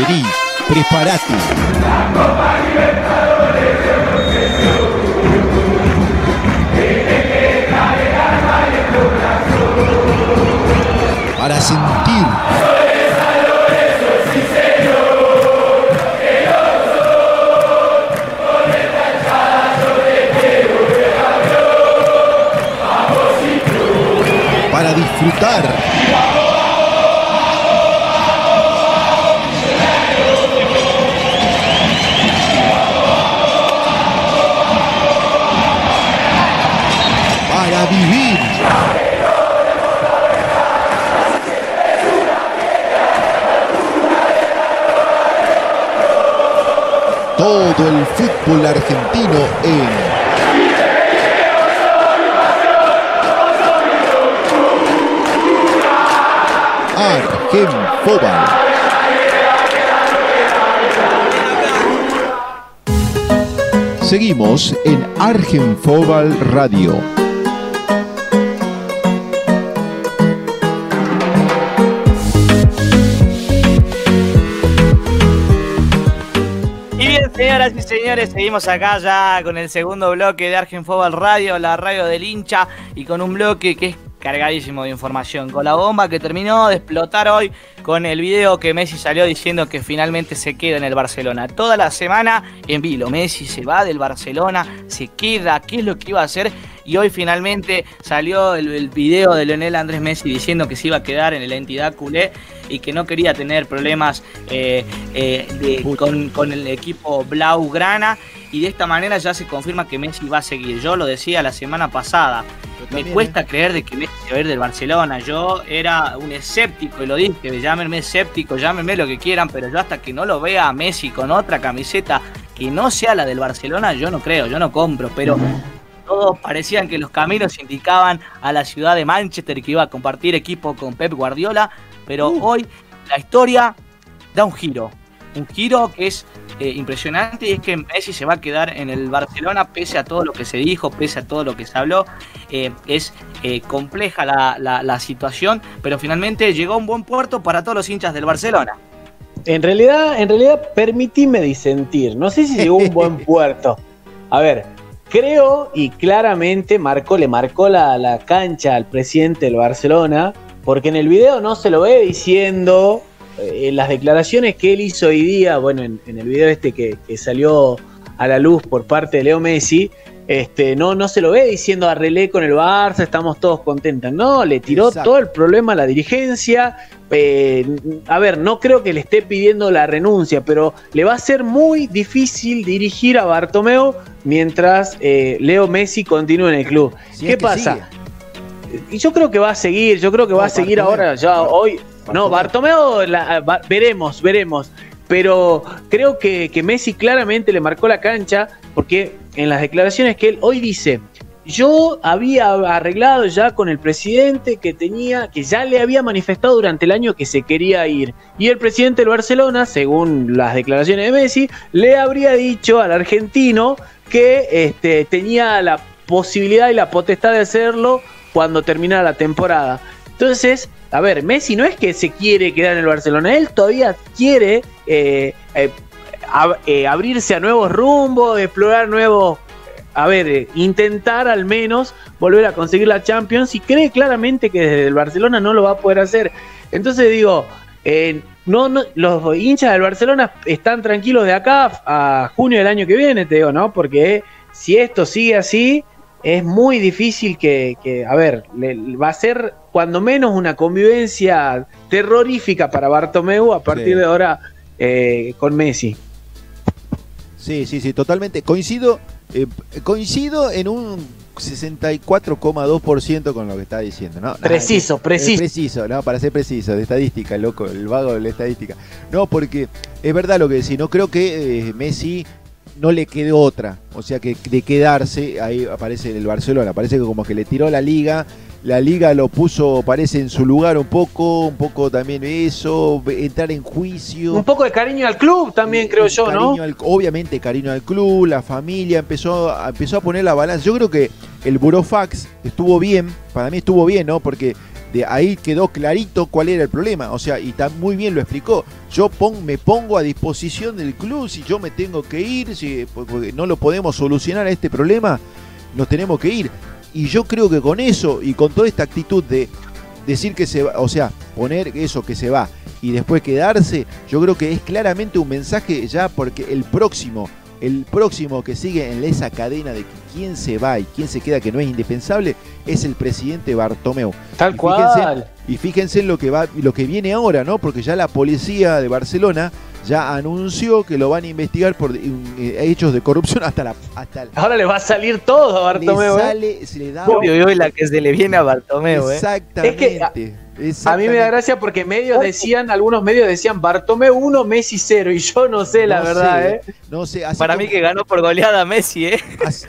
Vení, prepárate. Para sentir. Para disfrutar. Todo el fútbol argentino en Argenfobal. Seguimos en Argenfobal Radio. Señoras y señores, seguimos acá ya con el segundo bloque de Argenfobal Radio, la radio del hincha, y con un bloque que es cargadísimo de información, con la bomba que terminó de explotar hoy con el video que Messi salió diciendo que finalmente se queda en el Barcelona. Toda la semana en vilo, Messi se va del Barcelona, se queda, qué es lo que iba a hacer y hoy finalmente salió el, el video de Leonel Andrés Messi diciendo que se iba a quedar en la entidad culé y que no quería tener problemas eh, eh, de- con, con el equipo Blaugrana y de esta manera ya se confirma que Messi va a seguir. Yo lo decía la semana pasada, me cuesta creer de que Messi se va a ir del Barcelona. Yo era un escéptico y lo dije, llámenme escéptico, llámenme lo que quieran, pero yo hasta que no lo vea a Messi con otra camiseta que no sea la del Barcelona, yo no creo, yo no compro, pero todos parecían que los caminos indicaban a la ciudad de Manchester que iba a compartir equipo con Pep Guardiola, pero hoy la historia da un giro, un giro que es eh, impresionante y es que Messi se va a quedar en el Barcelona pese a todo lo que se dijo, pese a todo lo que se habló. Eh, es eh, compleja la, la- la situación, pero finalmente llegó a un buen puerto para todos los hinchas del Barcelona. En realidad, en realidad, permitime disentir. No sé si llegó a un buen puerto. A ver, creo y claramente marcó, le marcó la, la cancha al presidente del Barcelona, porque en el video no se lo ve diciendo eh, en las declaraciones que él hizo hoy día, bueno, en, el video este que salió a la luz por parte de Leo Messi, este, no, no se lo ve diciendo arreglé con el Barça, estamos todos contentos. No, le tiró Exacto. todo el problema a la dirigencia. Eh, a ver, no creo que le esté pidiendo la renuncia, pero le va a ser muy difícil dirigir a Bartomeu mientras eh, Leo Messi continúe en el club. Si ¿Qué pasa? Y yo creo que va a seguir, yo creo que va a seguir ahora, ya hoy. No, Bartomeu, la- va- veremos, veremos. Pero creo que, que Messi claramente le marcó la cancha, porque en las declaraciones que él hoy dice, yo había arreglado ya con el presidente que tenía, que ya le había manifestado durante el año que se quería ir. Y el presidente del Barcelona, según las declaraciones de Messi, le habría dicho al argentino que este, tenía la posibilidad y la potestad de hacerlo cuando terminara la temporada. Entonces, a ver, Messi no es que se quiere quedar en el Barcelona, él todavía quiere eh, eh, ab- eh, abrirse a nuevos rumbos, explorar nuevos, a ver, eh, intentar al menos volver a conseguir la Champions y cree claramente que desde el Barcelona no lo va a poder hacer. Entonces digo, eh, no, no, los hinchas del Barcelona están tranquilos de acá a junio del año que viene, te digo, ¿no? Porque si esto sigue así, es muy difícil que, que, a ver, le- va a ser cuando menos una convivencia terrorífica para Bartomeu a partir Sí. de ahora eh, con Messi. Sí, sí, sí, totalmente. Coincido, eh, coincido en un 64,2% con lo que está diciendo, ¿no? Preciso, Nada, preciso. preciso, ¿no? Para ser preciso, de estadística, loco, el vago de la estadística. No, porque es verdad lo que decís, no creo que eh, Messi no le quede otra, o sea que de quedarse, ahí aparece el Barcelona, parece que como que le tiró la liga, la liga lo puso, parece en su lugar un poco, un poco también eso, entrar en juicio. Un poco de cariño al club también, creo yo, ¿no? Al- obviamente cariño al club, la familia, empezó a, empezó a poner la balanza. Yo creo que el Burofax estuvo bien, para mí estuvo bien, ¿no? Porque de ahí quedó clarito cuál era el problema. O sea, y tan muy bien lo explicó. Yo me pongo a disposición del club si yo me tengo que ir, si porque no lo podemos solucionar este problema, nos tenemos que ir. Y yo creo que con eso y con toda esta actitud de decir que se va, o sea, poner eso que se va y después quedarse, yo creo que es claramente un mensaje ya porque el próximo el próximo que sigue en esa cadena de quién se va y quién se queda que no es indispensable es el presidente Bartomeu. Tal cual. y fíjense en lo que va, lo que viene ahora, ¿no? Porque ya la policía de Barcelona ya anunció que lo van a investigar por eh, hechos de corrupción hasta la hasta ahora le va a salir todo a Bartomeu le ¿eh? sale, se le da Obvio, la que se le viene a Bartomeu ¿eh? exactamente a mí me da gracia porque medios decían, algunos medios decían Bartomeu 1, Messi 0. Y yo no sé, la verdad, ¿eh? No sé. Para mí que ganó por goleada Messi, ¿eh?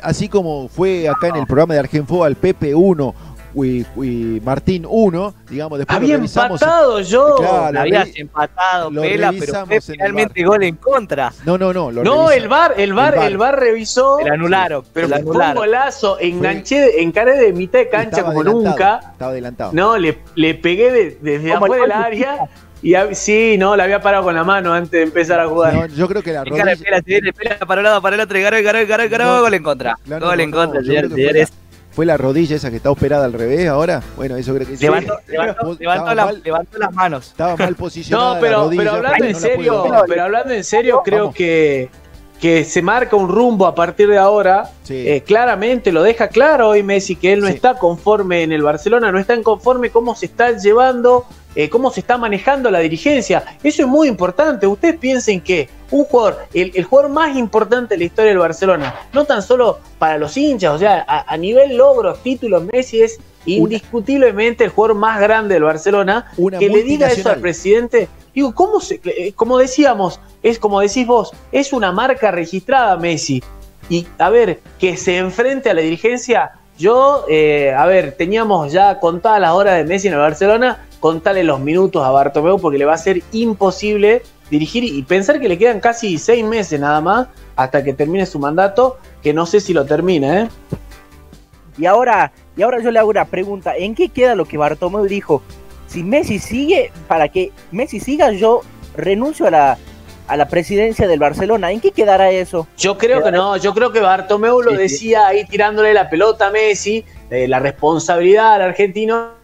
Así, como fue acá en el programa de Argenfo al Pepe 1 y, Martín 1, digamos, después Había empatado yo. Claro, habías empatado, Pela, pero fue finalmente gol en contra. No, no, no. no, el bar, el bar, el bar, revisó. El anularon. pero fue un golazo, enganché, encaré de mitad de cancha como nunca. Estaba adelantado. No, le, le pegué desde afuera del área. Y sí, no, la había parado con la mano antes de empezar a jugar. No, yo creo que la rodilla... Pela, pela, pela, para un lado, para el otro, y ganó, ganó, ganó, ganó, gol en contra. gol en contra, señores fue la rodilla esa que está operada al revés ahora. Bueno, eso creo que sí. Levantó, levantó, las manos. Estaba mal posicionada. No, pero, pero hablando en serio, pero hablando en serio, creo que, que se marca un rumbo a partir de ahora. Eh, claramente lo deja claro hoy Messi que él no está conforme en el Barcelona, no está en conforme cómo se está llevando eh, cómo se está manejando la dirigencia. Eso es muy importante. Ustedes piensen que un jugador, el, jugador más importante de la historia del Barcelona, no tan solo para los hinchas, o sea, a, nivel logros, títulos, Messi es indiscutiblemente el jugador más grande del Barcelona. que le diga eso al presidente. Digo, ¿cómo se, eh, como decíamos, es como decís vos, es una marca registrada Messi. Y a ver, que se enfrente a la dirigencia. Yo, eh, a ver, teníamos ya contadas las horas de Messi en el Barcelona contarle los minutos a Bartomeu porque le va a ser imposible dirigir y pensar que le quedan casi seis meses nada más hasta que termine su mandato, que no sé si lo termine. ¿eh? Y ahora, y ahora yo le hago una pregunta, ¿en qué queda lo que Bartomeu dijo? Si Messi sigue, para que Messi siga, yo renuncio a la, a la presidencia del Barcelona. ¿En qué quedará eso? Yo creo que no, yo creo que Bartomeu lo decía ahí tirándole la pelota a Messi, de la responsabilidad al argentino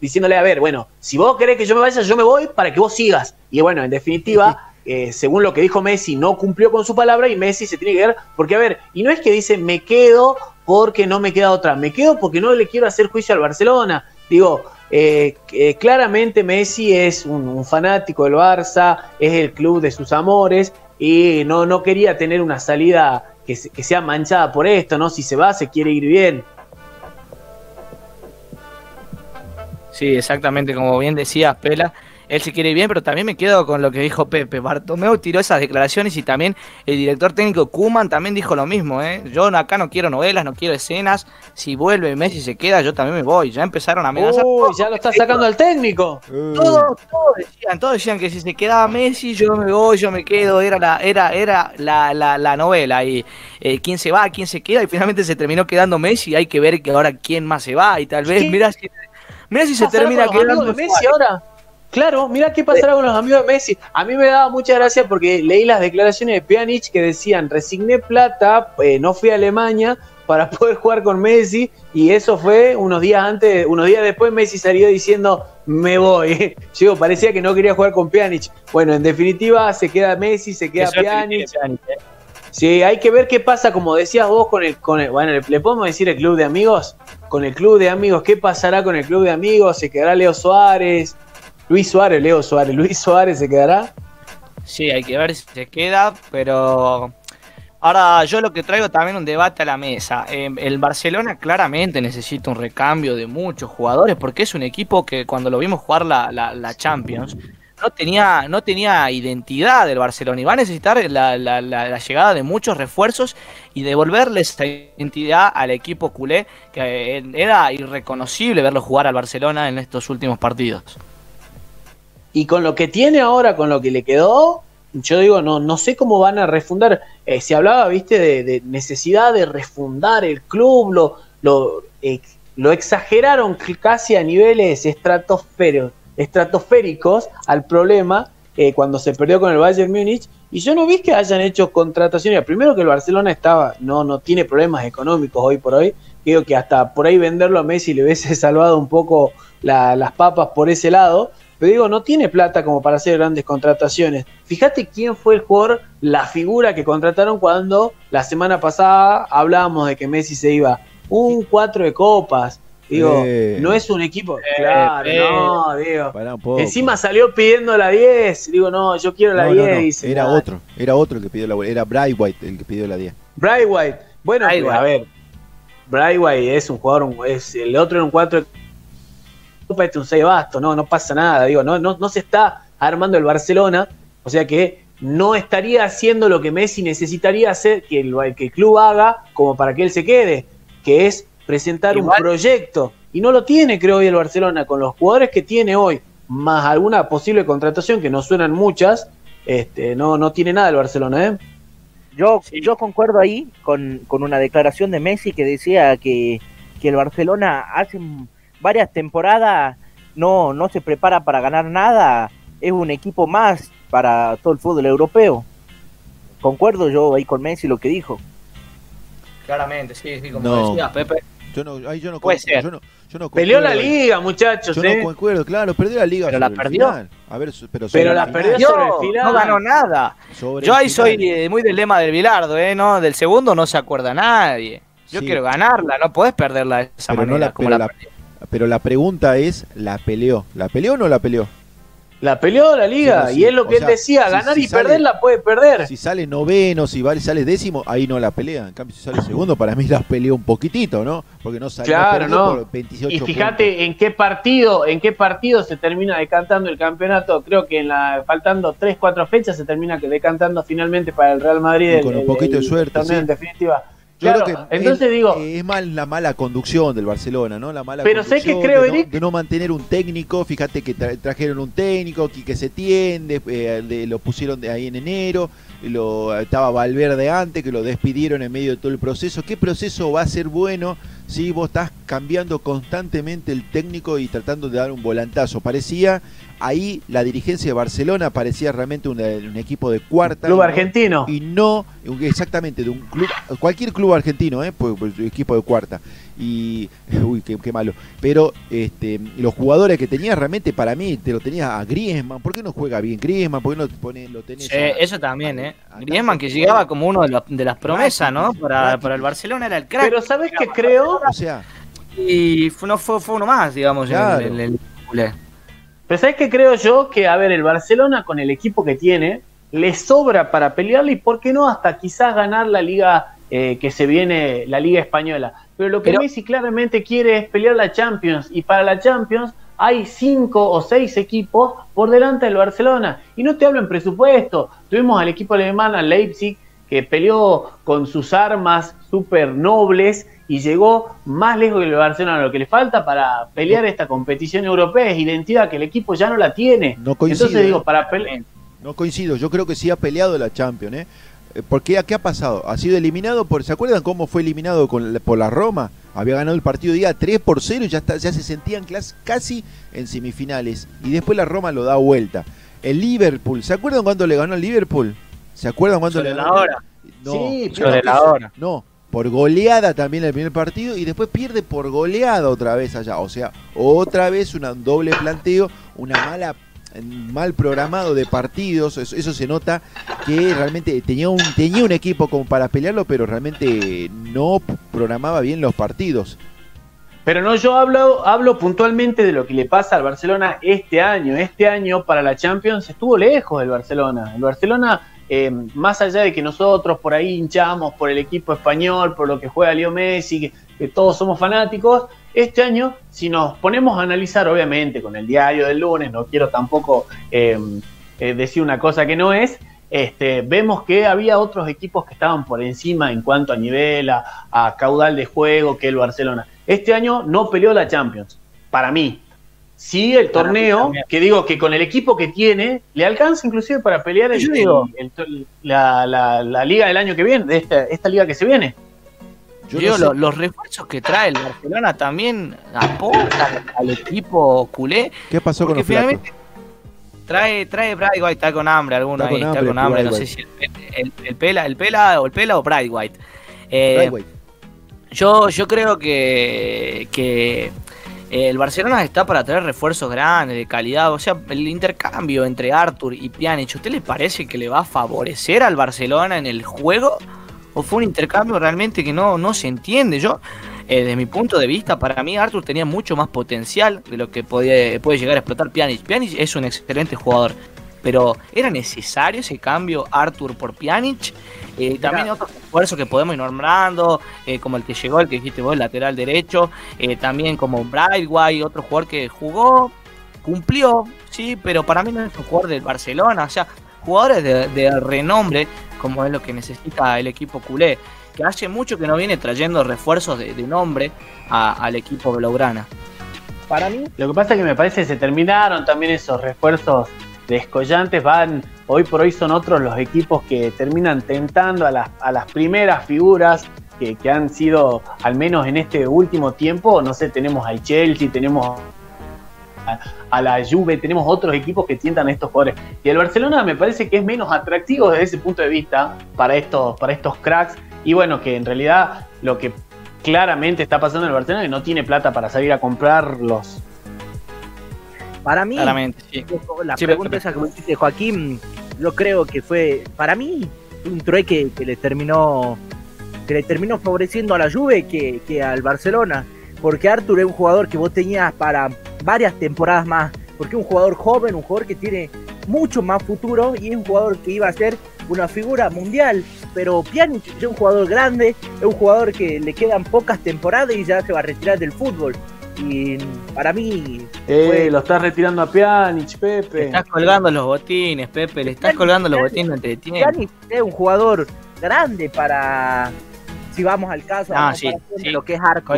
diciéndole, a ver, bueno, si vos querés que yo me vaya, yo me voy para que vos sigas. Y bueno, en definitiva, eh, según lo que dijo Messi, no cumplió con su palabra y Messi se tiene que ver, porque a ver, y no es que dice, me quedo porque no me queda otra, me quedo porque no le quiero hacer juicio al Barcelona. Digo, eh, eh, claramente Messi es un, fanático del Barça, es el club de sus amores y no, no quería tener una salida que, que sea manchada por esto, ¿no? Si se va, se quiere ir bien. Sí, exactamente, como bien decías, Pela. Él se quiere bien, pero también me quedo con lo que dijo Pepe. Bartomeu tiró esas declaraciones y también el director técnico Kuman también dijo lo mismo. ¿eh? Yo acá no quiero novelas, no quiero escenas. Si vuelve Messi se queda, yo también me voy. Ya empezaron a amenazar. Uy, ya lo está sacando al técnico. Todos, decían, todos decían que si se quedaba Messi, yo me voy, yo me quedo. Era la, era, era la, la, novela. Y eh, quién se va, quién se queda. Y finalmente se terminó quedando Messi. Hay que ver que ahora quién más se va. Y tal vez, mira si Mira si se termina quedando. Messi ahora. Claro, mira qué pasará con los amigos de Messi. A mí me daba mucha gracia porque leí las declaraciones de Pjanic que decían, resigné plata, eh, no fui a Alemania para poder jugar con Messi y eso fue unos días antes, unos días después Messi salió diciendo, me voy. Yo parecía que no quería jugar con Pjanic. Bueno, en definitiva se queda Messi, se queda Pjanic. Eh. Sí, hay que ver qué pasa, como decías vos, con el, con el bueno, ¿le podemos decir el club de amigos? Con el club de amigos. ¿Qué pasará con el club de amigos? ¿Se quedará Leo Suárez? Luis Suárez, Leo Suárez. ¿Luis Suárez se quedará? Sí, hay que ver si se queda, pero ahora yo lo que traigo también un debate a la mesa. Em, el Barcelona claramente necesita un recambio de muchos jugadores porque es un equipo que cuando lo vimos jugar la Champions no tenía, no tenía identidad del Barcelona y va a necesitar la, la, llegada de muchos refuerzos y devolverle esa identidad al equipo culé, que era irreconocible verlo jugar al Barcelona en estos últimos partidos. Y con lo que tiene ahora, con lo que le quedó, yo digo, no, no sé cómo van a refundar. Eh, se hablaba, viste, de, necesidad de refundar el club, lo, lo eh, lo exageraron casi a niveles estratosféricos al problema eh, cuando se perdió con el Bayern Múnich. Y yo no vi que hayan hecho contrataciones. Primero que el Barcelona estaba, no, no tiene problemas económicos hoy por hoy. Creo que hasta por ahí venderlo a Messi le hubiese salvado un poco las papas por ese lado. Pero digo, no tiene plata como para hacer grandes contrataciones. Fíjate quién fue el jugador, la figura que contrataron cuando la semana pasada hablábamos de que Messi se iba. Un cuatro de copas. Digo, eh. no es un equipo. Eh, claro, eh. no, digo. Encima salió pidiendo la 10. Digo, no, yo quiero la 10. era otro, era otro el que pidió la Era Bright White el que pidió la 10. Bright White. Bueno, a ver. Bright White es un jugador, es, el otro era un 4 este un 6 basto, no, no pasa nada, digo, no, no, no se está armando el Barcelona, o sea que no estaría haciendo lo que Messi necesitaría hacer que el, que el club haga como para que él se quede, que es presentar un proyecto. Y no lo tiene, creo, hoy el Barcelona, con los jugadores que tiene hoy, más alguna posible contratación, que no suenan muchas, este, no, no tiene nada el Barcelona, ¿eh? Yo, yo concuerdo ahí con, con, una declaración de Messi que decía que, que el Barcelona hace varias temporadas no, no se prepara para ganar nada, es un equipo más para todo el fútbol europeo. Concuerdo yo ahí con Messi lo que dijo. Claramente, sí, sí, como decía Pepe. Yo no, yo no, Puede ser. Yo no, yo no Peleó la liga, muchachos. Yo no ¿eh? concuerdo, claro, perdió la liga. Pero la perdió. A ver, pero, pero la perdió sobre el final. No ganó nada. yo ahí soy eh, muy del lema del Bilardo, ¿eh? ¿no? Del segundo no se acuerda nadie. Yo quiero ganarla, no podés perderla de esa manera. la, como la, la, pero la pregunta es, ¿la peleó? ¿La peleó o no la peleó? La peleó la liga, y es lo que él decía, ganar y perder la puede perder. Si sale noveno, si sale décimo, ahí no la pelea. En cambio, si sale segundo, para mí la peleó un poquitito, ¿no? Porque no salió claro, no. Y fíjate en qué partido, en qué partido se termina decantando el campeonato. Creo que en la faltando tres, cuatro fechas se termina decantando finalmente para el Real Madrid. con un poquito de suerte. En definitiva claro, entonces digo. Es mal la mala conducción del Barcelona, ¿no? La mala pero sé que creo, de, no, de no mantener un técnico. Fíjate que trajeron un técnico, que se tiende, eh, lo pusieron de ahí en enero. Lo, estaba Valverde antes, que lo despidieron en medio de todo el proceso. ¿Qué proceso va a ser bueno si vos estás cambiando constantemente el técnico y tratando de dar un volantazo? Parecía ahí la dirigencia de Barcelona parecía realmente un, equipo de cuarta. Club argentino. Y no, exactamente, de un club, cualquier club argentino, ¿eh? Pues, pues equipo de cuarta. Y, uy, qué, malo. Pero este, los jugadores que tenía realmente para mí, te lo tenía a Griezmann. ¿Por qué no juega bien Griezmann? ¿Por qué no pone, lo tenés? eso también, ¿eh? Griezmann que llegaba como uno de, las promesas, ¿no? Para, para, el Barcelona era el crack. Pero ¿sabes qué creo? O sea. Y fue, no, fue, fue uno más, digamos, claro. el, el, pero ¿sabes qué creo yo? Que, a ver, el Barcelona con el equipo que tiene, le sobra para pelearle y, ¿por qué no? Hasta quizás ganar la liga eh, que se viene, la liga española. Pero lo que Messi claramente quiere es pelear la Champions. Y para la Champions hay cinco o seis equipos por delante del Barcelona. Y no te hablo en presupuesto. Tuvimos al equipo alemán, al Leipzig, que peleó con sus armas súper nobles y llegó más lejos que el Barcelona. Lo que le falta para pelear esta competición europea es identidad, que el equipo ya no la tiene. No coincido, Entonces digo, para pelear. No coincido, yo creo que sí ha peleado la Champions, ¿eh? eh porque ¿qué ha pasado? Ha sido eliminado por. ¿Se acuerdan cómo fue eliminado con, por la Roma? Había ganado el partido día 3 por 0 y ya, está, ya se sentían casi en semifinales. Y después la Roma lo da vuelta. El Liverpool, ¿se acuerdan cuando le ganó al Liverpool? ¿Se acuerdan cuando le ganó? La hora. No, sí, sobre la hora. No, por goleada también el primer partido y después pierde por goleada otra vez allá. O sea, otra vez un doble planteo, una mala mal programado de partidos, eso, se nota que realmente tenía un, tenía un equipo como para pelearlo, pero realmente no programaba bien los partidos. Pero no, yo hablo, hablo puntualmente de lo que le pasa al Barcelona este año. Este año para la Champions estuvo lejos del Barcelona. El Barcelona eh, más allá de que nosotros por ahí hinchamos por el equipo español, por lo que juega Leo Messi, que, todos somos fanáticos, este año, si nos ponemos a analizar, obviamente, con el diario del lunes, no quiero tampoco eh, eh, decir una cosa que no es, este, vemos que había otros equipos que estaban por encima en cuanto a nivel, a caudal de juego que el Barcelona. Este año no peleó la Champions, para mí. Sí, el torneo, que digo que con el equipo que tiene, le alcanza inclusive para pelear la, liga del año que viene, de esta, liga que se viene. Yo Digo, los refuerzos que trae el Barcelona también aportan al equipo culé. ¿Qué pasó con los finalmente trae trae Bright White está con hambre alguno está ahí con está con hambre no sé si el, el, pela el pela o el pela o Bright White, eh, White. yo yo creo que que el Barcelona está para traer refuerzos grandes, de calidad. O sea, el intercambio entre Arthur y Pjanic, ¿usted le parece que le va a favorecer al Barcelona en el juego? ¿O fue un intercambio realmente que no, no se entiende? Yo, eh, desde mi punto de vista, para mí Arthur tenía mucho más potencial de lo que podía, puede llegar a explotar Pjanic. Pjanic es un excelente jugador. Pero ¿era necesario ese cambio Arthur por Pjanic? Eh, también otros esfuerzos que podemos ir nombrando, eh, como el que llegó, el que dijiste vos, el lateral derecho, eh, también como Brightway, otro jugador que jugó, cumplió, sí, pero para mí no es un jugador del Barcelona, o sea, jugadores de, renombre, como es lo que necesita el equipo culé, que hace mucho que no viene trayendo refuerzos de, nombre al equipo blaugrana. Para mí, lo que pasa es que me parece que se terminaron también esos refuerzos descollantes van, hoy por hoy son otros los equipos que terminan tentando a las, a las primeras figuras que, han sido, al menos en este último tiempo, no sé, tenemos al Chelsea, tenemos a, la Juve, tenemos otros equipos que tientan a estos jugadores. Y el Barcelona me parece que es menos atractivo desde ese punto de vista para estos, para estos cracks. Y bueno, que en realidad lo que claramente está pasando en el Barcelona es que no tiene plata para salir a comprar los, para mí, la pregunta esa que me hiciste, Joaquín, yo creo que fue, para mí, un trueque que le terminó que le terminó favoreciendo a la Juve que, que al Barcelona. Porque Arthur es un jugador que vos tenías para varias temporadas más. Porque es un jugador joven, un jugador que tiene mucho más futuro y es un jugador que iba a ser una figura mundial. Pero Pjanic es un jugador grande, es un jugador que le quedan pocas temporadas y ya se va a retirar del fútbol. Y para mí. Eh, lo estás retirando a Pjanic, Pepe. Le estás colgando los botines, Pepe. Le estás colgando los botines de Pjanic es un jugador grande para. Si vamos al caso, ah, sí, lo que es arco.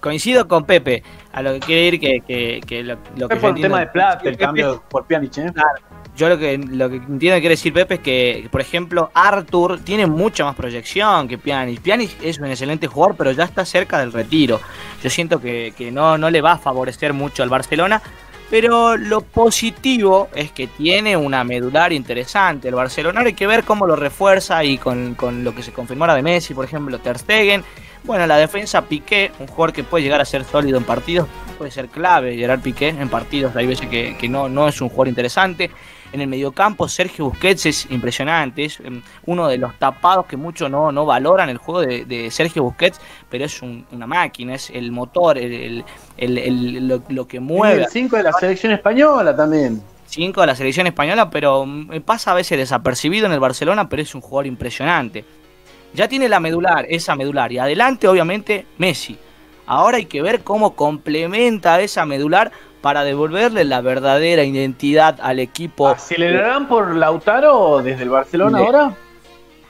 coincido con Pepe. A lo que quiere ir que, que, que lo, lo que. por un tema de plata, el cambio por Pjanic, ¿eh? Claro yo lo que, lo que entiendo que quiere decir Pepe es que, por ejemplo, Arthur tiene mucha más proyección que Pjanic. Pjanic es un excelente jugador, pero ya está cerca del retiro. Yo siento que, no, no le va a favorecer mucho al Barcelona. Pero lo positivo es que tiene una medular interesante. El Barcelona hay que ver cómo lo refuerza y con, lo que se confirmó ahora de Messi, por ejemplo, Ter Stegen. Bueno, la defensa Piqué, un jugador que puede llegar a ser sólido en partidos, puede ser clave Gerard Piqué en partidos. Hay veces que, que no, no es un jugador interesante. En el mediocampo, Sergio Busquets es impresionante. Es em, uno de los tapados que muchos no, no valoran el juego de, Sergio Busquets, pero es una máquina, es el motor, el, lo, que mueve. el 5 de la selección española también. 5 de la selección española, pero mm, pasa a veces desapercibido en el Barcelona, pero es un jugador impresionante. Ya tiene la medular, esa medular, y adelante obviamente Messi. Ahora hay que ver cómo complementa esa medular para devolverle la verdadera identidad al equipo. ¿Acelerarán por Lautaro desde el Barcelona ahora?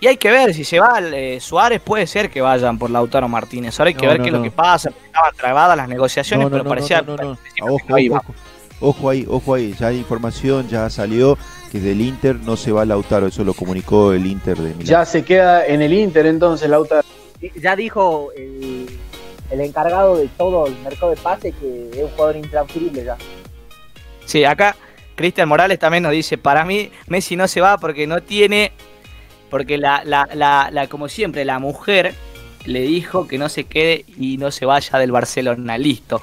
Y hay que ver si se va eh, Suárez, puede ser que vayan por Lautaro Martínez. Ahora hay que ver qué es lo que pasa. Estaban trabadas las negociaciones, pero parecía. Ojo, ojo, ahí, ojo ahí. Ya hay información, ya salió que del Inter no se va Lautaro. Eso lo comunicó el Inter de Milán. Ya se queda en el Inter entonces Lautaro. Ya dijo el el encargado de todo el mercado de pase, que es un jugador intransferible ya. Sí, acá Cristian Morales también nos dice, para mí Messi no se va porque no tiene, porque la, la, la, como siempre, la mujer le dijo que no se quede y no se vaya del Barcelona, listo.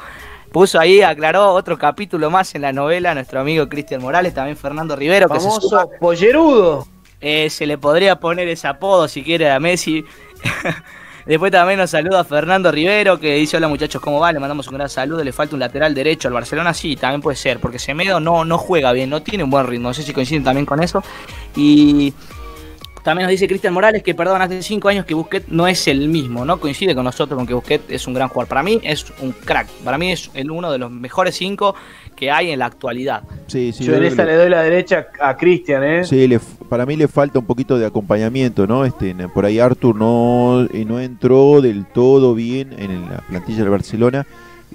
Puso ahí, aclaró otro capítulo más en la novela nuestro amigo Cristian Morales, también Fernando Rivero. que se pollerudo. Eh, se le podría poner ese apodo si quiere a Messi. Después también nos saluda Fernando Rivero, que dice: Hola muchachos, ¿cómo va? Le mandamos un gran saludo. Le falta un lateral derecho al Barcelona. Sí, también puede ser, porque Semedo no, no juega bien, no tiene un buen ritmo. No sé si coinciden también con eso. Y también nos dice Cristian Morales que, perdón, hace cinco años que Busquets no es el mismo, ¿no? Coincide con nosotros con que Busquets es un gran jugador. Para mí es un crack. Para mí es el uno de los mejores cinco que hay en la actualidad. Sí, sí, Yo en esa le, doy la derecha a Cristian, ¿eh? Sí, para mí le falta un poquito de acompañamiento, ¿no? Este, por ahí Arthur no, no entró del todo bien en la plantilla del Barcelona.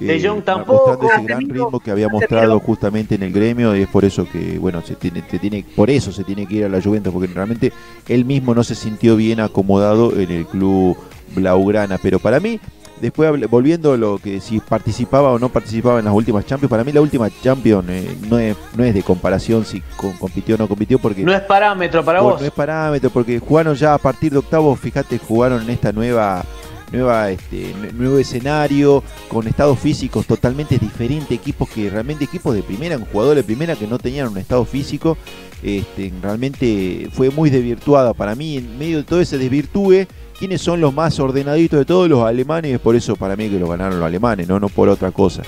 De eh, Jong tampoco. ese gran ritmo que había mostrado justamente en el gremio y es por eso que, bueno, se tiene, se tiene, por eso se tiene que ir a la Juventus, porque realmente él mismo no se sintió bien acomodado en el club blaugrana. Pero para mí, después volviendo a lo que si participaba o no participaba en las últimas Champions, para mí la última Champions eh, no, es, no es de comparación si compitió o no compitió porque... No es parámetro para vos. No es parámetro porque jugaron ya a partir de octavos, fíjate, jugaron en esta nueva nueva este nuevo escenario con estados físicos totalmente diferentes equipos que realmente equipos de primera jugadores de primera que no tenían un estado físico este, realmente fue muy desvirtuada. Para mí en medio de todo ese desvirtúe quiénes son los más ordenaditos de todos los alemanes, es por eso para mí que lo ganaron los alemanes, no, no por otra cosa.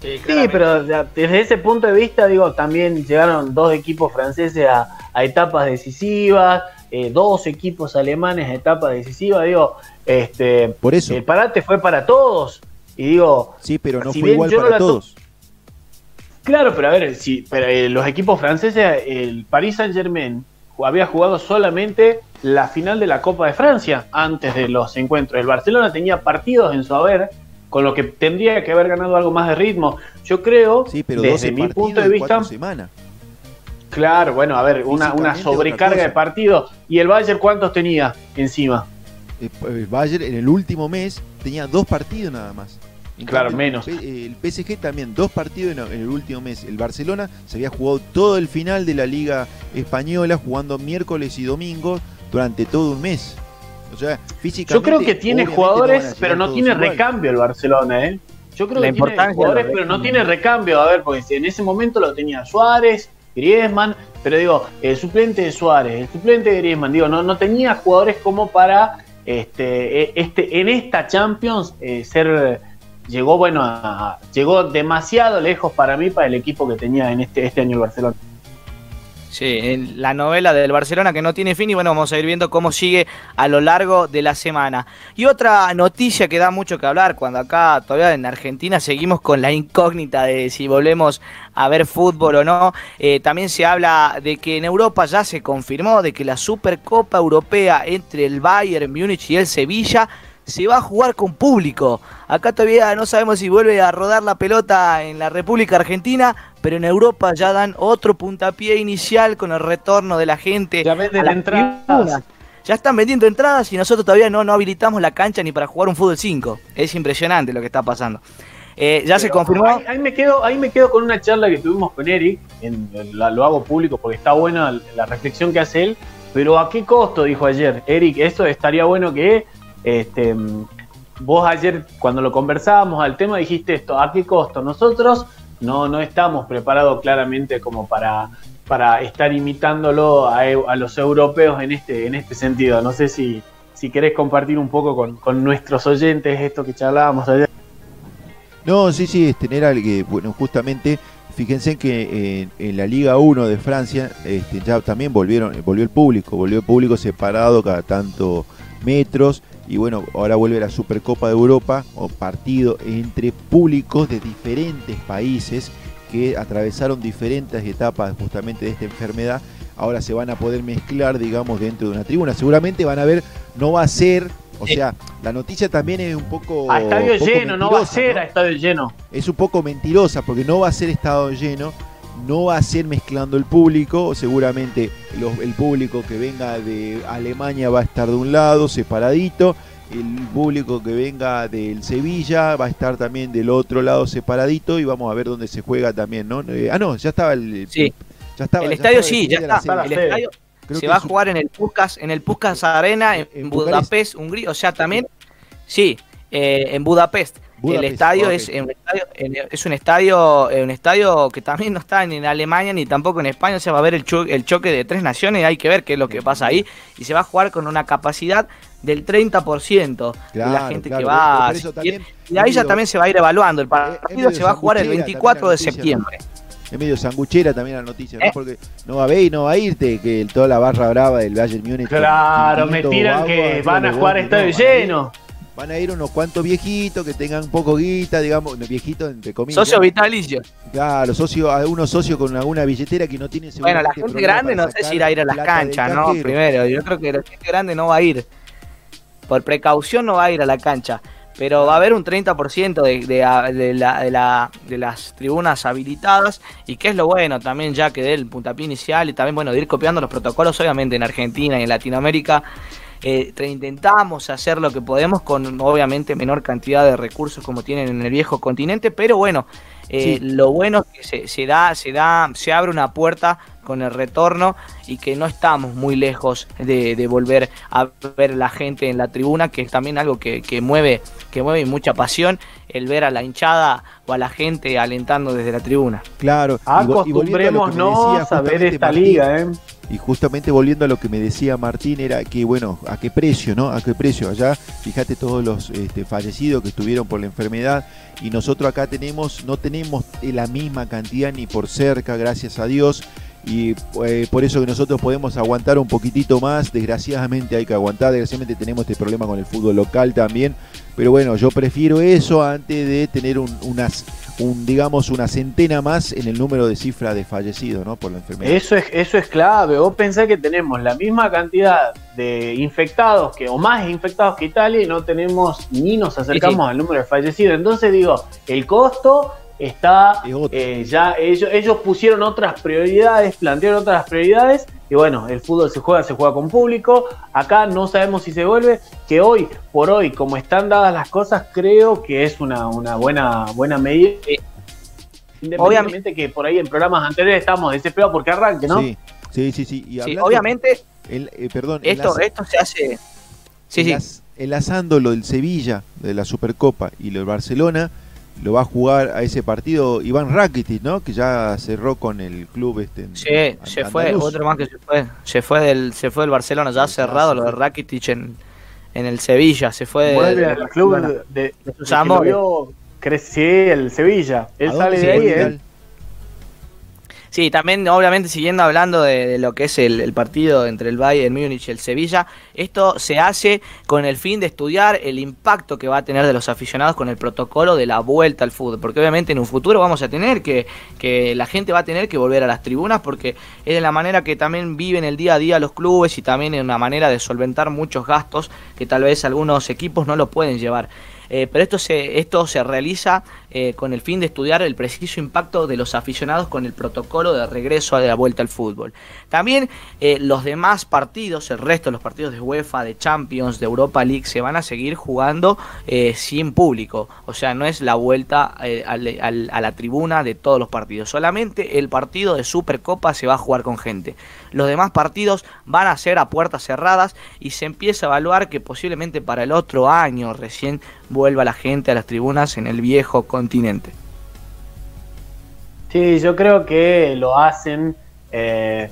Sí, pero desde ese punto de vista, digo, también llegaron dos equipos franceses a, etapas decisivas, eh, dos equipos alemanes a etapas decisivas, digo, este, por eso. el parate fue para todos. Y digo, sí, pero no fue igual para todos. Claro, pero a ver, si pero, eh, los equipos franceses, el Paris Saint Germain había jugado solamente la final de la Copa de Francia antes de los encuentros. El Barcelona tenía partidos en su haber, con lo que tendría que haber ganado algo más de ritmo. Yo creo, sí, pero desde mi punto de vista. Semana. Claro, bueno, a ver, una, una sobrecarga de partidos. ¿Y el Bayern cuántos tenía encima? Eh, el Bayern en el último mes tenía dos partidos nada más claro, menos. El PSG también, dos partidos en el último mes. El Barcelona se había jugado todo el final de la Liga Española, jugando miércoles y domingo durante todo un mes. O sea, físicamente. Yo creo que tiene jugadores, pero no tiene recambio el Barcelona, ¿eh? Yo creo que tiene jugadores, pero no tiene recambio. A ver, porque en ese momento lo tenía Suárez, Griezmann, pero digo, el suplente de Suárez, el suplente de Griezmann, digo, no, no tenía jugadores como para este, e, este, en esta Champions eh, ser llegó, bueno, llegó demasiado lejos para mí, para el equipo que tenía en este, este año el Barcelona. Sí, en la novela del Barcelona que no tiene fin y bueno, vamos a ir viendo cómo sigue a lo largo de la semana. Y otra noticia que da mucho que hablar, cuando acá todavía en Argentina seguimos con la incógnita de si volvemos a ver fútbol o no, eh, también se habla de que en Europa ya se confirmó de que la Supercopa Europea entre el Bayern Múnich y el Sevilla se va a jugar con público. Acá todavía no sabemos si vuelve a rodar la pelota en la República Argentina, pero en Europa ya dan otro puntapié inicial con el retorno de la gente. Ya venden entradas. Ya están vendiendo entradas y nosotros todavía no, no habilitamos la cancha ni para jugar un fútbol 5. Es impresionante lo que está pasando. Eh, ya se confirmó. Ahí, me quedo, ahí me quedo con una charla que tuvimos con Eric. En, lo hago público porque está buena la reflexión que hace él. Pero ¿a qué costo? Dijo ayer. Eric, esto estaría bueno que este, vos ayer cuando lo conversábamos al tema dijiste esto, ¿a qué costo? Nosotros no, no estamos preparados claramente como para, para estar imitándolo a, los europeos en este, en este sentido. No sé si, si querés compartir un poco con, nuestros oyentes esto que charlábamos ayer. No, sí, sí, es tener algo que, bueno, justamente, fíjense que en, la Liga 1 de Francia este, ya también volvieron, volvió el público, volvió el público separado cada tanto metros y bueno, ahora vuelve la Supercopa de Europa o partido entre públicos de diferentes países que atravesaron diferentes etapas justamente de esta enfermedad. Ahora se van a poder mezclar, digamos, dentro de una tribuna. Seguramente van a ver, no va a ser, o sea, la noticia también es un poco. A estadio lleno, no va a ser a estadio lleno. Es un poco mentirosa porque no va a ser estadio lleno no va a ser mezclando el público, seguramente el público que venga de Alemania va a estar de un lado, separadito, el público que venga del Sevilla va a estar también del otro lado separadito y vamos a ver dónde se juega también, ¿no? Eh, ah, no, ya estaba el... Sí. Ya estaba, el estadio sí, ya está. El estadio se va a jugar en el Puskas, en el Puskas Arena, en, Budapest, Hungría, o sea, también, sí, eh, en Budapest el estadio es, un estadio, es un estadio, un estadio que también no está ni en Alemania ni tampoco en España. Se va a ver el, el choque de tres naciones. Hay que ver qué es lo que pasa ahí. Y se va a jugar con una capacidad del 30% de la gente que va a Y ahí ya también se va a ir evaluando. El partido se va a jugar el 24 de septiembre. Es medio sanguchera también la noticia, ¿no? Eh. Porque no va a ver y no va a irte, que toda la barra brava del Bayern Múnich. Claro, me tiran que van a jugar estadio lleno van a ir unos cuantos viejitos que tengan un poco guita, digamos, viejitos entre comillas. Socio vitalicio. Claro, socio, algunos socios con alguna billetera que no tiene Bueno, la gente grande no sé si irá a ir a las canchas, ¿no? Primero, yo creo que la gente grande no va a ir. Por precaución no va a ir a la cancha. Pero va a haber un 30% de, de, la, de, las tribunas habilitadas. Y que es lo bueno también, ya que del puntapié inicial y también, bueno, de ir copiando los protocolos, obviamente en Argentina y en Latinoamérica eh, intentamos hacer lo que podemos con obviamente menor cantidad de recursos como tienen en el viejo continente, pero bueno, eh, lo bueno es que se, da, se da, se abre una puerta con el retorno y que no estamos muy lejos de, volver a ver la gente en la tribuna, que es también algo que, mueve, que mueve mucha pasión, el ver a la hinchada o a la gente alentando desde la tribuna. Claro, acostumbrémonos a, ver esta liga, ¿eh? Y justamente volviendo a lo que me decía Martín, era que, bueno, ¿a qué precio, no? ¿A qué precio? Allá, fíjate todos los este, fallecidos que estuvieron por la enfermedad y nosotros acá tenemos, no tenemos la misma cantidad ni por cerca, gracias a Dios y eh, por eso que nosotros podemos aguantar un poquitito más. Desgraciadamente hay que aguantar, desgraciadamente tenemos este problema con el fútbol local también. Pero bueno, yo prefiero eso antes de tener un, unas, un, digamos, una centena más en el número de cifras de fallecidos ¿no? por la enfermedad. Eso es, eso es clave. Vos pensás que tenemos la misma cantidad de infectados que, o más infectados que Italia y no tenemos ni nos acercamos al número de fallecidos. Entonces digo, el costo está eh, ya ellos, ellos pusieron otras prioridades, plantearon otras prioridades y bueno, el fútbol se juega, se juega con público, acá no sabemos si se vuelve, que hoy por hoy, como están dadas las cosas, creo que es una, una buena, buena medida. Independientemente que por ahí en programas anteriores estamos desesperados porque arranque, ¿no? Sí, sí, sí. sí. Y obviamente, eh, perdón, esto, esto se hace... Sí, sí. Enlazando lo del Sevilla, de la Supercopa y lo del Barcelona, lo va a jugar a ese partido Iván Rakitic, ¿no? Que ya cerró con el club este. Sí, se fue, otro más que se fue, se fue del, se fue del Barcelona, ya ha cerrado lo de Rakitic en, en el Sevilla, se fue del club de, de, sus amores. Sí, el Sevilla. Él sale de ahí, ¿eh? Sí, también obviamente siguiendo hablando de, lo que es el, partido entre el Bayern Múnich y el Sevilla, esto se hace con el fin de estudiar el impacto que va a tener de los aficionados con el protocolo de la vuelta al fútbol, porque obviamente en un futuro vamos a tener que, que la gente va a tener que volver a las tribunas porque es de la manera que también viven el día a día los clubes y también es una manera de solventar muchos gastos que tal vez algunos equipos no lo pueden llevar. Eh, pero esto se, esto se realiza eh, con el fin de estudiar el preciso impacto de los aficionados con el protocolo de regreso a la vuelta al fútbol. También eh, los demás partidos, el resto de los partidos de UEFA, de Champions, de Europa League, se van a seguir jugando sin público. O sea, no es la vuelta a la tribuna de todos los partidos. Solamente el partido de Supercopa se va a jugar con gente. Los demás partidos van a ser a puertas cerradas y se empieza a evaluar que posiblemente para el otro año recién vuelva la gente a las tribunas en el viejo continente. Sí, yo creo que lo hacen. Eh,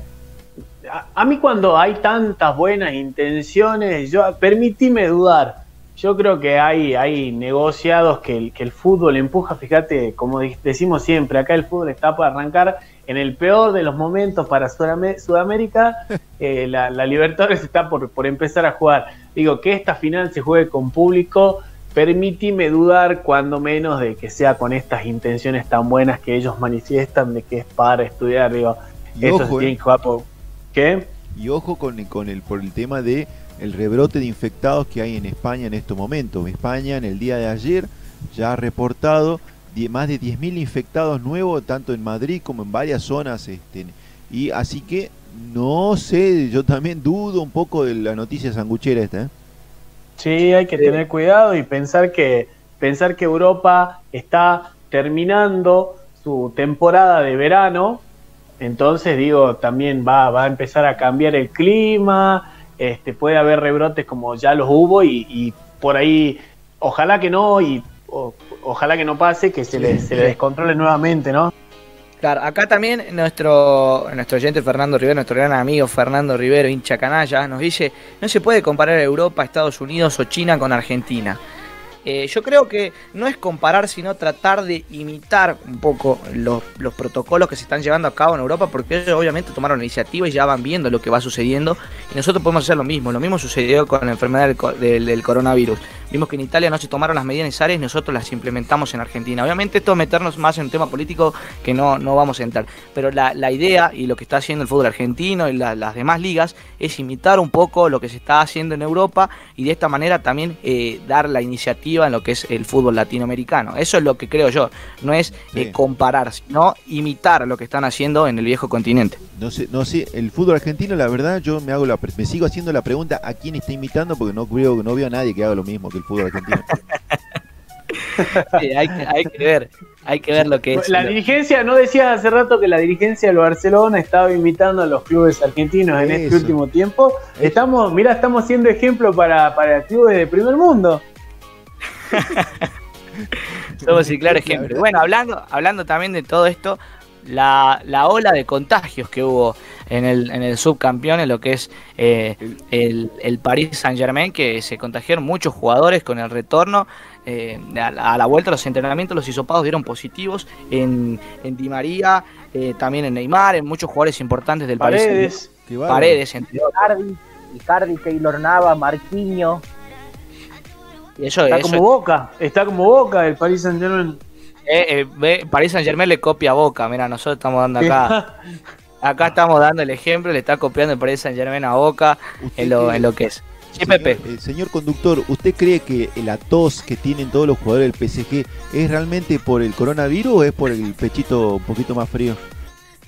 a, mí cuando hay tantas buenas intenciones, yo permitíme dudar. Yo creo que hay, hay negociados que el fútbol empuja, fíjate, como decimos siempre, acá el fútbol está para arrancar en el peor de los momentos para Sudamérica, eh, la, la, Libertadores está por, por, empezar a jugar. Digo, que esta final se juegue con público, permítime dudar cuando menos de que sea con estas intenciones tan buenas que ellos manifiestan de que es para estudiar. Digo, y eso ojo, eh. ¿Qué? Y ojo con, con el, por el tema de el rebrote de infectados que hay en España en estos momentos. España en el día de ayer ya ha reportado más de 10.000 infectados nuevos, tanto en Madrid como en varias zonas. Este, y así que no sé, yo también dudo un poco de la noticia sanguchera esta. ¿eh? Sí, hay que tener cuidado y pensar que, pensar que Europa está terminando su temporada de verano, entonces digo, también va, va a empezar a cambiar el clima, este, puede haber rebrotes como ya los hubo y, por ahí, ojalá que no, y ojalá que no pase, que se le, se le descontrole nuevamente, ¿no? Claro, acá también nuestro, nuestro oyente Fernando Rivero, nuestro gran amigo Fernando Rivero, hincha canalla, nos dice, no se puede comparar Europa, Estados Unidos o China con Argentina. Eh, yo creo que no es comparar, sino tratar de imitar un poco los, protocolos que se están llevando a cabo en Europa, porque ellos obviamente tomaron la iniciativa y ya van viendo lo que va sucediendo, y nosotros podemos hacer lo mismo. Lo mismo sucedió con la enfermedad del, coronavirus. Vimos que en Italia no se tomaron las medidas necesarias y nosotros las implementamos en Argentina. Obviamente esto es meternos más en un tema político que no, no vamos a entrar, pero la, idea y lo que está haciendo el fútbol argentino y las demás ligas es imitar un poco lo que se está haciendo en Europa y de esta manera también eh, dar la iniciativa en lo que es el fútbol latinoamericano. Eso es lo que creo yo. No es eh, comparar, sino imitar lo que están haciendo en el viejo continente. No sé, no sé, el fútbol argentino, la verdad, yo me hago la, me sigo haciendo la pregunta a quién está imitando porque no veo, no veo a nadie que haga lo mismo que el fútbol argentino. hay, que ver, hay que ver lo que es. La dirigencia, ¿no decías hace rato que la dirigencia del Barcelona estaba imitando a los clubes argentinos en este último tiempo? Estamos, mira, estamos siendo ejemplo para, para clubes de primer mundo. Somos el claro ejemplo. Bueno, hablando, hablando también de todo esto, la, ola de contagios que hubo en el, en el subcampeón, en lo que es eh, el, el Paris Saint Germain, que se contagiaron muchos jugadores con el retorno. Eh, a, la vuelta los entrenamientos, los hisopados dieron positivos en, en Di María, eh, también en Neymar, en muchos jugadores importantes del Paredes, Paris. Paredes, entre Icardi, Icardi, Keylor Nava, Está como Boca, está como Boca el Paris Saint Germain. Eh, eh, Paris Saint Germain le copia a Boca, mira, nosotros estamos dando acá. acá estamos dando el ejemplo, le está copiando el Paris Saint Germain a Boca en lo, en lo que es. Sí, Pepe. Eh, señor conductor, ¿usted cree que la tos que tienen todos los jugadores del PSG es realmente por el coronavirus o es por el pechito un poquito más frío?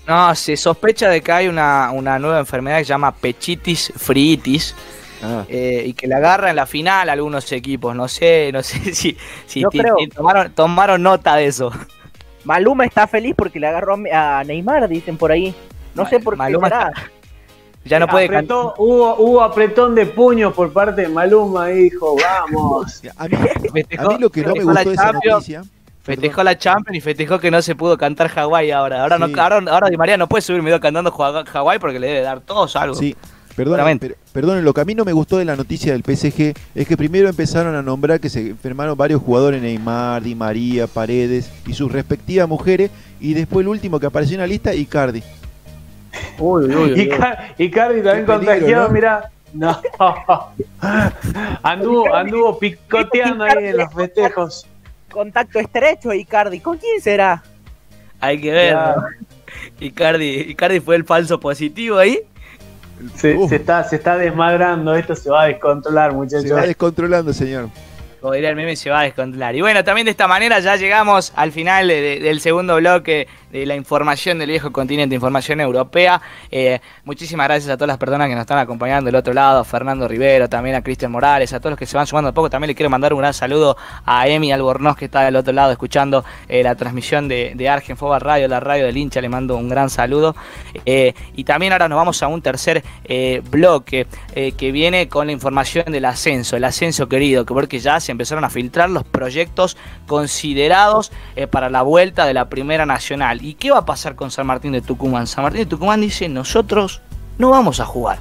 No, se sospecha de que hay una, una nueva enfermedad que se llama pechitis friitis, Ah. Eh, y que la agarra en la final algunos equipos. No sé, no sé si, si tomaron, nota de eso. Maluma está feliz porque le agarró a Neymar, dicen por ahí. No sé por Maluma qué Ya no puede Apretó, hubo, hubo, apretón de puños por parte de Maluma, dijo, vamos. A mí, lo que no me gustó de esa noticia... Festejó la Champions y festejó que no se pudo cantar Hawái ahora. Ahora, no, ahora, ahora Di María no puede subir video cantando Hawái porque le debe dar todos algo. Sí, Perdón, lo que a mí no me gustó de la noticia del PSG es que primero empezaron a nombrar que se enfermaron varios jugadores, Neymar, Di María, Paredes y sus respectivas mujeres, y después el último que apareció en la lista, Icardi. Uy, uy, uy, Icardi también contagiado, mira. No. anduvo, anduvo picoteando ahí en los festejos. Contacto estrecho, Icardi. ¿Con quién será? Hay que ver. Icardi, Icardi fue el falso positivo ahí. Se, está, se está desmadrando, esto se va a descontrolar, muchachos. Se va descontrolando, señor. Como diría el meme, se va a descontrolar. Y bueno, también de esta manera ya llegamos al final del segundo bloque de la información del viejo continente, información europea. Eh, muchísimas gracias a todas las personas que nos están acompañando del otro lado, a Fernando Rivero, también a Cristian Morales, a todos los que se van sumando a poco. También le quiero mandar un gran saludo a Emi Albornoz, que está del otro lado escuchando eh, la transmisión de, de Argen Foba Radio, la radio del hincha. Le mando un gran saludo. Eh, y también ahora nos vamos a un tercer bloque que viene con la información del ascenso, el ascenso querido, porque ya se empezaron a filtrar los proyectos considerados para la vuelta de la Primera Nacional. ¿Y qué va a pasar con San Martín de Tucumán? San Martín de Tucumán dice, nosotros no vamos a jugar.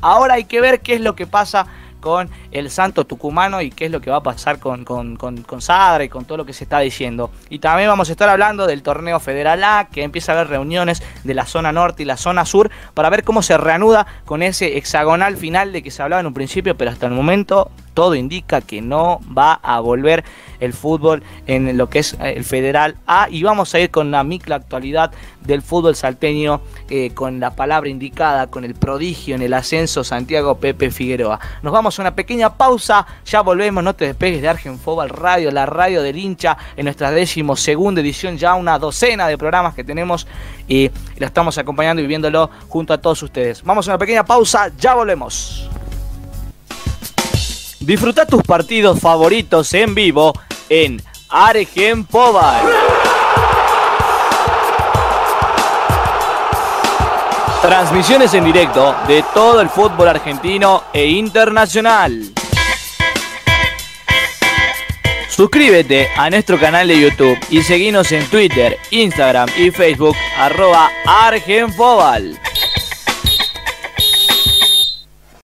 Ahora hay que ver qué es lo que pasa con el Santo Tucumano y qué es lo que va a pasar con, con, con, Sadra y con todo lo que se está diciendo. Y también vamos a estar hablando del torneo Federal A, que empieza a haber reuniones de la zona norte y la zona sur para ver cómo se reanuda con ese hexagonal final de que se hablaba en un principio, pero hasta el momento todo indica que no va a volver el fútbol en lo que es eh, el Federal A y vamos a ir con la micla actualidad del fútbol salteño eh, con la palabra indicada, con el prodigio en el ascenso Santiago Pepe Figueroa. Nos vamos a una pequeña pausa, ya volvemos, no te despegues de Argenfobal Radio, la radio del hincha en nuestra décimo segunda edición, ya una docena de programas que tenemos y lo estamos acompañando y viéndolo junto a todos ustedes. Vamos a una pequeña pausa, ya volvemos. Disfruta tus partidos favoritos en vivo en Argen Transmisiones en directo de todo el fútbol argentino e internacional. Suscríbete a nuestro canal de YouTube y seguinos en Twitter, Instagram y Facebook arroba Argenfobal.